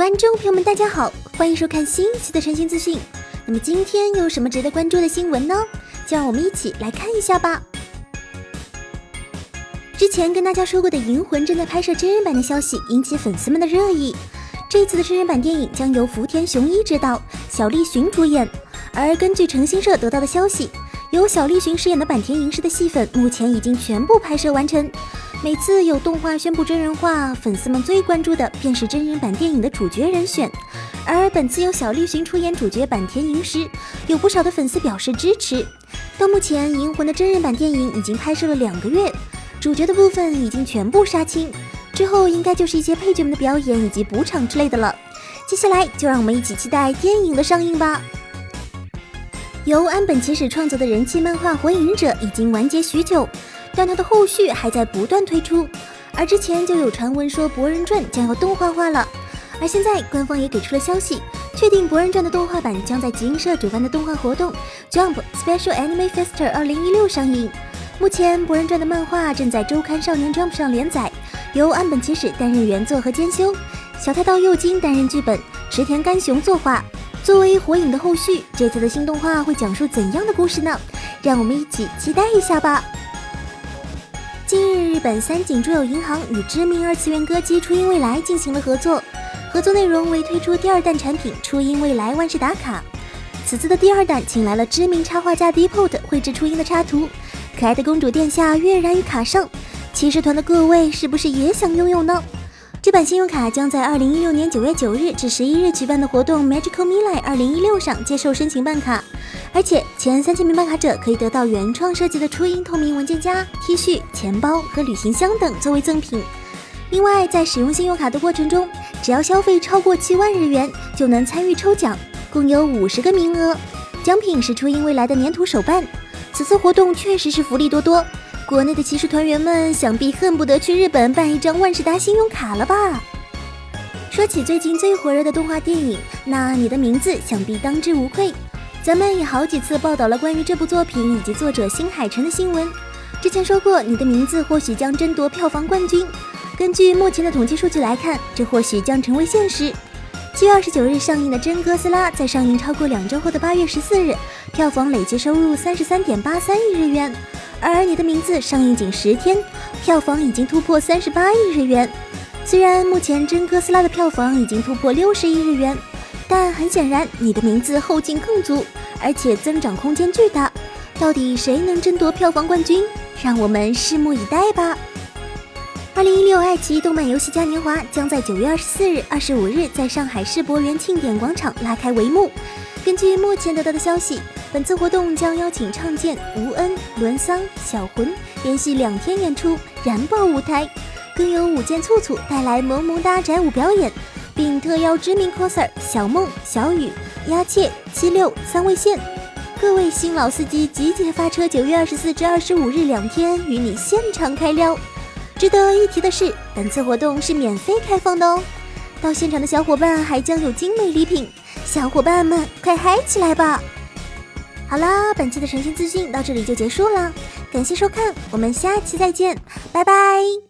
观众朋友们，大家好，欢迎收看新一期的晨星资讯。那么今天有什么值得关注的新闻呢？就让我们一起来看一下吧。之前跟大家说过的《银魂》正在拍摄真人版的消息，引起粉丝们的热议。这次的真人版电影将由福田雄一执导，小栗旬主演。而根据诚心社得到的消息，由小栗旬饰演的坂田银时的戏份目前已经全部拍摄完成。每次有动画宣布真人化，粉丝们最关注的便是真人版电影的主角人选。而本次由小栗旬出演主角坂田银时，有不少的粉丝表示支持。到目前，《银魂》的真人版电影已经拍摄了两个月，主角的部分已经全部杀青，之后应该就是一些配角们的表演以及补场之类的了。接下来就让我们一起期待电影的上映吧。由安本启史创作的人气漫画《火影忍者》已经完结许久，但它的后续还在不断推出。而之前就有传闻说《博人传》将要动画化了，而现在官方也给出了消息，确定《博人传》的动画版将在集英社主办的动画活动 Jump Special Anime Fest 二零一六上映。目前，《博人传》的漫画正在周刊少年 Jump 上连载，由岸本启史担任原作和监修，小太刀佑京担任剧本，池田干雄作画。作为火影的后续，这次的新动画会讲述怎样的故事呢？让我们一起期待一下吧。近日，日本三井住友银行与知名二次元歌姬初音未来进行了合作，合作内容为推出第二弹产品初音未来万事达卡。此次的第二弹请来了知名插画家 Depot 绘制初音的插图，可爱的公主殿下跃然于卡上，骑士团的各位是不是也想拥有呢？这版信用卡将在二零一六年九月九日至十一日举办的活动 Magical Mirai 二零一六上接受申请办卡，而且前三千名办卡者可以得到原创设计的初音透明文件夹、T 恤、钱包和旅行箱等作为赠品。另外，在使用信用卡的过程中，只要消费超过七万日元，就能参与抽奖，共有五十个名额。奖品是初音未来的粘土手办。此次活动确实是福利多多。国内的骑士团员们想必恨不得去日本办一张万事达信用卡了吧？说起最近最火热的动画电影，那你的名字想必当之无愧。咱们也好几次报道了关于这部作品以及作者新海诚的新闻。之前说过，你的名字或许将争夺票房冠军。根据目前的统计数据来看，这或许将成为现实。七月二十九日上映的《真哥斯拉》在上映超过两周后的八月十四日，票房累计收入三十三点八三亿日元。而你的名字上映仅十天，票房已经突破三十八亿日元。虽然目前真哥斯拉的票房已经突破六十亿日元，但很显然你的名字后劲更足，而且增长空间巨大。到底谁能争夺票房冠军？让我们拭目以待吧。二零一六爱奇艺动漫游戏嘉年华将在九月二十四日、二十五日在上海世博园庆典广场拉开帷幕。根据目前得到的消息。本次活动将邀请唱剑、吴恩、伦桑、小魂连续两天演出，燃爆舞台，更有舞剑簇簇带来萌萌哒宅舞表演，并特邀知名 coser 小梦、小雨、鸭切、七六三位线，各位新老司机集结发车，九月二十四至二十五日两天与你现场开撩。值得一提的是，本次活动是免费开放的哦，到现场的小伙伴还将有精美礼品，小伙伴们快嗨起来吧！好了，本期的晨星资讯到这里就结束了，感谢收看，我们下期再见，拜拜。